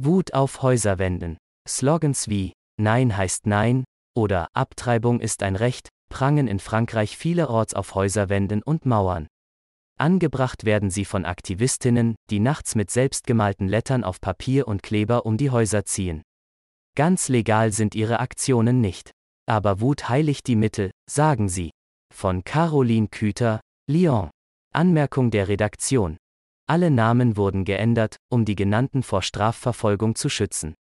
Wut auf Häuserwänden. Slogans wie Nein heißt Nein oder Abtreibung ist ein Recht prangen in Frankreich vielerorts auf Häuserwänden und Mauern. Angebracht werden sie von Aktivistinnen, die nachts mit selbstgemalten Lettern auf Papier und Kleber um die Häuser ziehen. Ganz legal sind ihre Aktionen nicht. Aber Wut heiligt die Mittel, sagen sie. Von Caroline Küter, Lyon. Anmerkung der Redaktion. Alle Namen wurden geändert, um die genannten vor Strafverfolgung zu schützen.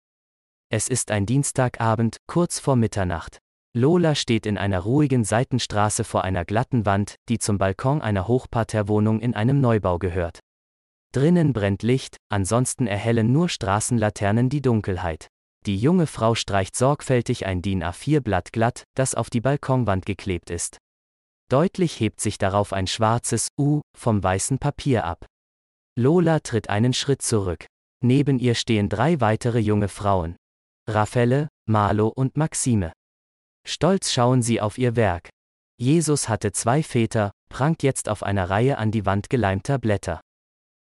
Es ist ein Dienstagabend, kurz vor Mitternacht. Lola steht in einer ruhigen Seitenstraße vor einer glatten Wand, die zum Balkon einer Hochparterwohnung in einem Neubau gehört. Drinnen brennt Licht, ansonsten erhellen nur Straßenlaternen die Dunkelheit. Die junge Frau streicht sorgfältig ein DIN A4-Blatt glatt, das auf die Balkonwand geklebt ist. Deutlich hebt sich darauf ein schwarzes U vom weißen Papier ab. Lola tritt einen Schritt zurück. Neben ihr stehen drei weitere junge Frauen. Raffaele, Marlo und Maxime. Stolz schauen sie auf ihr Werk. Jesus hatte zwei Väter, prangt jetzt auf einer Reihe an die Wand geleimter Blätter.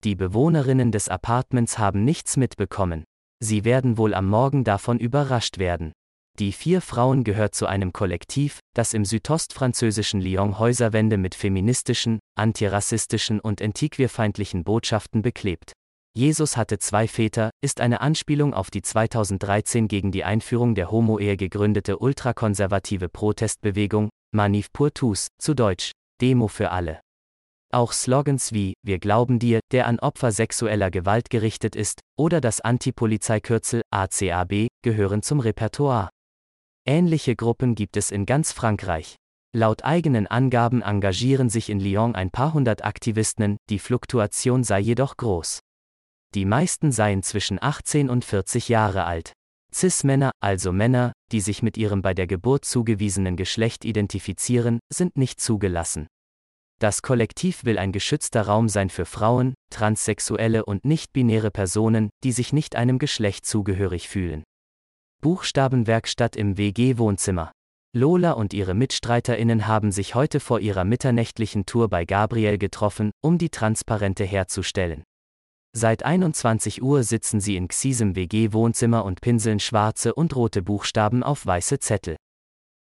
Die Bewohnerinnen des Apartments haben nichts mitbekommen. Sie werden wohl am Morgen davon überrascht werden. Die vier Frauen gehört zu einem Kollektiv, das im südostfranzösischen Lyon Häuserwände mit feministischen, antirassistischen und antiquierfeindlichen Botschaften beklebt. Jesus hatte zwei Väter, ist eine Anspielung auf die 2013 gegen die Einführung der Homo-Ehe gegründete ultrakonservative Protestbewegung, Manif pour tous, zu Deutsch, Demo für alle. Auch Slogans wie Wir glauben dir, der an Opfer sexueller Gewalt gerichtet ist, oder das Antipolizeikürzel ACAB gehören zum Repertoire. Ähnliche Gruppen gibt es in ganz Frankreich. Laut eigenen Angaben engagieren sich in Lyon ein paar hundert Aktivisten, die Fluktuation sei jedoch groß. Die meisten seien zwischen 18 und 40 Jahre alt. Cis-Männer, also Männer, die sich mit ihrem bei der Geburt zugewiesenen Geschlecht identifizieren, sind nicht zugelassen. Das Kollektiv will ein geschützter Raum sein für Frauen, transsexuelle und nicht-binäre Personen, die sich nicht einem Geschlecht zugehörig fühlen. Buchstabenwerkstatt im WG-Wohnzimmer. Lola und ihre MitstreiterInnen haben sich heute vor ihrer mitternächtlichen Tour bei Gabriel getroffen, um die Transparente herzustellen. Seit 21 Uhr sitzen sie in Xisem WG-Wohnzimmer und pinseln schwarze und rote Buchstaben auf weiße Zettel.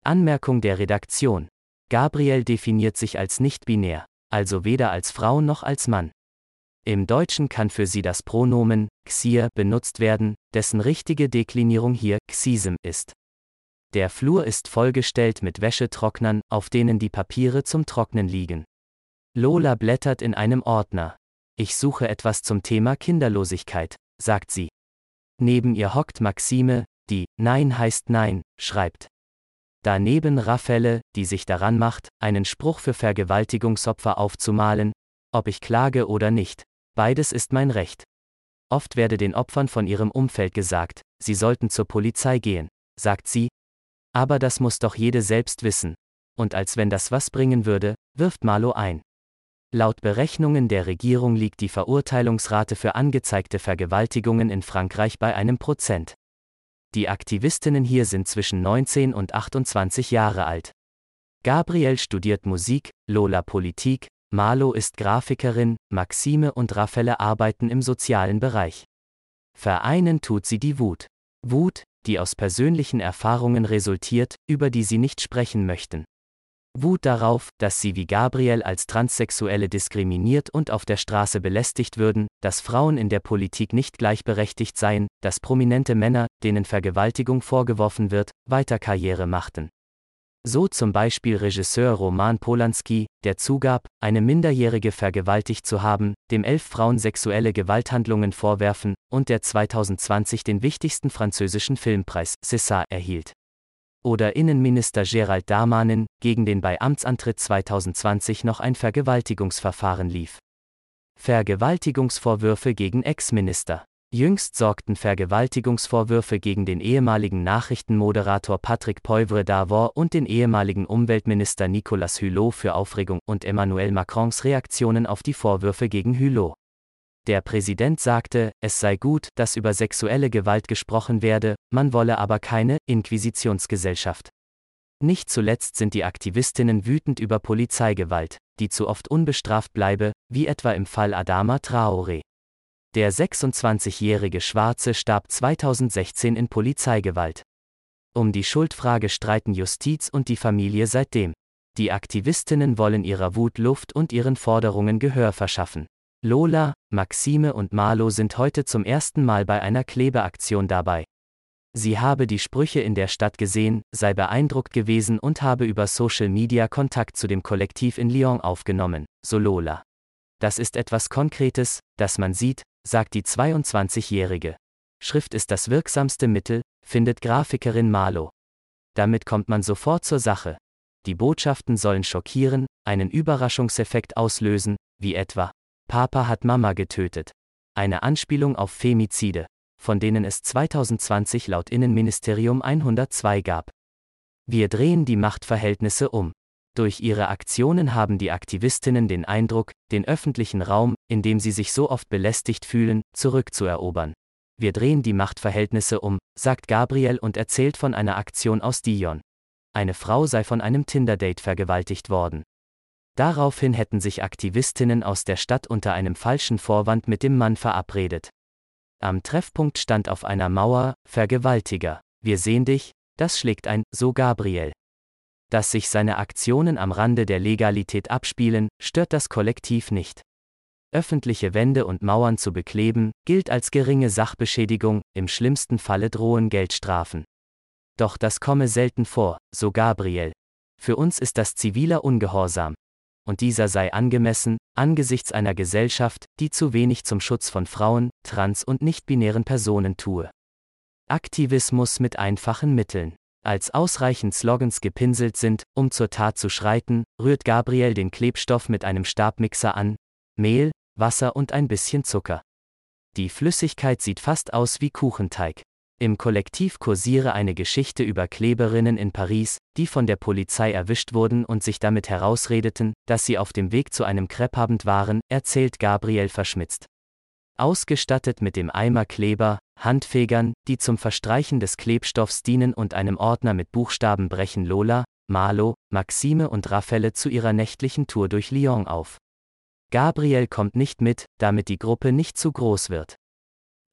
Anmerkung der Redaktion. Gabriel definiert sich als nicht-binär, also weder als Frau noch als Mann. Im Deutschen kann für sie das Pronomen Xier benutzt werden, dessen richtige Deklinierung hier Xisem ist. Der Flur ist vollgestellt mit Wäschetrocknern, auf denen die Papiere zum Trocknen liegen. Lola blättert in einem Ordner. Ich suche etwas zum Thema Kinderlosigkeit, sagt sie. Neben ihr hockt Maxime, die Nein heißt Nein schreibt. Daneben Raffaele, die sich daran macht, einen Spruch für Vergewaltigungsopfer aufzumalen, ob ich klage oder nicht. Beides ist mein Recht. Oft werde den Opfern von ihrem Umfeld gesagt, sie sollten zur Polizei gehen, sagt sie. Aber das muss doch jede selbst wissen. Und als wenn das was bringen würde, wirft Marlo ein. Laut Berechnungen der Regierung liegt die Verurteilungsrate für angezeigte Vergewaltigungen in Frankreich bei einem Prozent. Die Aktivistinnen hier sind zwischen 19 und 28 Jahre alt. Gabriel studiert Musik, Lola Politik, Marlo ist Grafikerin, Maxime und Raffaele arbeiten im sozialen Bereich. Vereinen tut sie die Wut. Wut, die aus persönlichen Erfahrungen resultiert, über die sie nicht sprechen möchten. Wut darauf, dass sie wie Gabriel als Transsexuelle diskriminiert und auf der Straße belästigt würden, dass Frauen in der Politik nicht gleichberechtigt seien, dass prominente Männer, denen Vergewaltigung vorgeworfen wird, weiter Karriere machten. So zum Beispiel Regisseur Roman Polanski, der zugab, eine Minderjährige vergewaltigt zu haben, dem elf Frauen sexuelle Gewalthandlungen vorwerfen und der 2020 den wichtigsten französischen Filmpreis César erhielt. Oder Innenminister Gerald Damanin, gegen den bei Amtsantritt 2020 noch ein Vergewaltigungsverfahren lief. Vergewaltigungsvorwürfe gegen Ex-Minister. Jüngst sorgten Vergewaltigungsvorwürfe gegen den ehemaligen Nachrichtenmoderator Patrick Poivre d'Arvor und den ehemaligen Umweltminister Nicolas Hulot für Aufregung und Emmanuel Macrons Reaktionen auf die Vorwürfe gegen Hulot. Der Präsident sagte, es sei gut, dass über sexuelle Gewalt gesprochen werde, man wolle aber keine Inquisitionsgesellschaft. Nicht zuletzt sind die Aktivistinnen wütend über Polizeigewalt, die zu oft unbestraft bleibe, wie etwa im Fall Adama Traoré. Der 26-jährige Schwarze starb 2016 in Polizeigewalt. Um die Schuldfrage streiten Justiz und die Familie seitdem. Die Aktivistinnen wollen ihrer Wut Luft und ihren Forderungen Gehör verschaffen. Lola, Maxime und Marlo sind heute zum ersten Mal bei einer Klebeaktion dabei. Sie habe die Sprüche in der Stadt gesehen, sei beeindruckt gewesen und habe über Social Media Kontakt zu dem Kollektiv in Lyon aufgenommen, so Lola. Das ist etwas Konkretes, das man sieht, sagt die 22-Jährige. Schrift ist das wirksamste Mittel, findet Grafikerin Marlo. Damit kommt man sofort zur Sache. Die Botschaften sollen schockieren, einen Überraschungseffekt auslösen, wie etwa Papa hat Mama getötet. Eine Anspielung auf Femizide, von denen es 2020 laut Innenministerium 102 gab. Wir drehen die Machtverhältnisse um. Durch ihre Aktionen haben die Aktivistinnen den Eindruck, den öffentlichen Raum, in dem sie sich so oft belästigt fühlen, zurückzuerobern. Wir drehen die Machtverhältnisse um, sagt Gabriel und erzählt von einer Aktion aus Dijon. Eine Frau sei von einem Tinder-Date vergewaltigt worden. Daraufhin hätten sich Aktivistinnen aus der Stadt unter einem falschen Vorwand mit dem Mann verabredet. Am Treffpunkt stand auf einer Mauer, Vergewaltiger, wir sehen dich, das schlägt ein, so Gabriel. Dass sich seine Aktionen am Rande der Legalität abspielen, stört das Kollektiv nicht. Öffentliche Wände und Mauern zu bekleben, gilt als geringe Sachbeschädigung, im schlimmsten Falle drohen Geldstrafen. Doch das komme selten vor, so Gabriel. Für uns ist das ziviler Ungehorsam. Und dieser sei angemessen, angesichts einer Gesellschaft, die zu wenig zum Schutz von Frauen, trans- und nicht-binären Personen tue. Aktivismus mit einfachen Mitteln. Als ausreichend Slogans gepinselt sind, um zur Tat zu schreiten, rührt Gabriel den Klebstoff mit einem Stabmixer an, Mehl, Wasser und ein bisschen Zucker. Die Flüssigkeit sieht fast aus wie Kuchenteig. Im Kollektiv kursiere eine Geschichte über Kleberinnen in Paris, die von der Polizei erwischt wurden und sich damit herausredeten, dass sie auf dem Weg zu einem Kreppabend waren, erzählt Gabriel verschmitzt. Ausgestattet mit dem Eimer Kleber, Handfegern, die zum Verstreichen des Klebstoffs dienen und einem Ordner mit Buchstaben brechen Lola, Marlo, Maxime und Raffaelle zu ihrer nächtlichen Tour durch Lyon auf. Gabriel kommt nicht mit, damit die Gruppe nicht zu groß wird.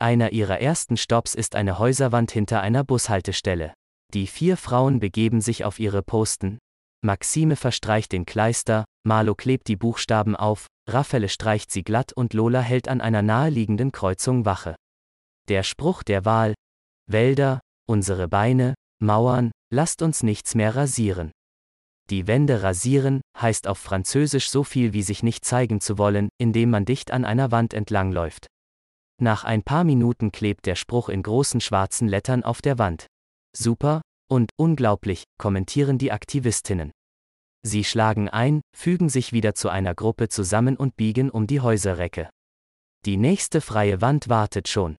Einer ihrer ersten Stops ist eine Häuserwand hinter einer Bushaltestelle. Die vier Frauen begeben sich auf ihre Posten. Maxime verstreicht den Kleister, Marlo klebt die Buchstaben auf, Raffaele streicht sie glatt und Lola hält an einer naheliegenden Kreuzung Wache. Der Spruch der Wahl Wälder, unsere Beine, Mauern, lasst uns nichts mehr rasieren. Die Wände rasieren heißt auf Französisch so viel wie sich nicht zeigen zu wollen, indem man dicht an einer Wand entlangläuft. Nach ein paar Minuten klebt der Spruch in großen schwarzen Lettern auf der Wand. Super und unglaublich, kommentieren die Aktivistinnen. Sie schlagen ein, fügen sich wieder zu einer Gruppe zusammen und biegen um die Häuserrecke. Die nächste freie Wand wartet schon.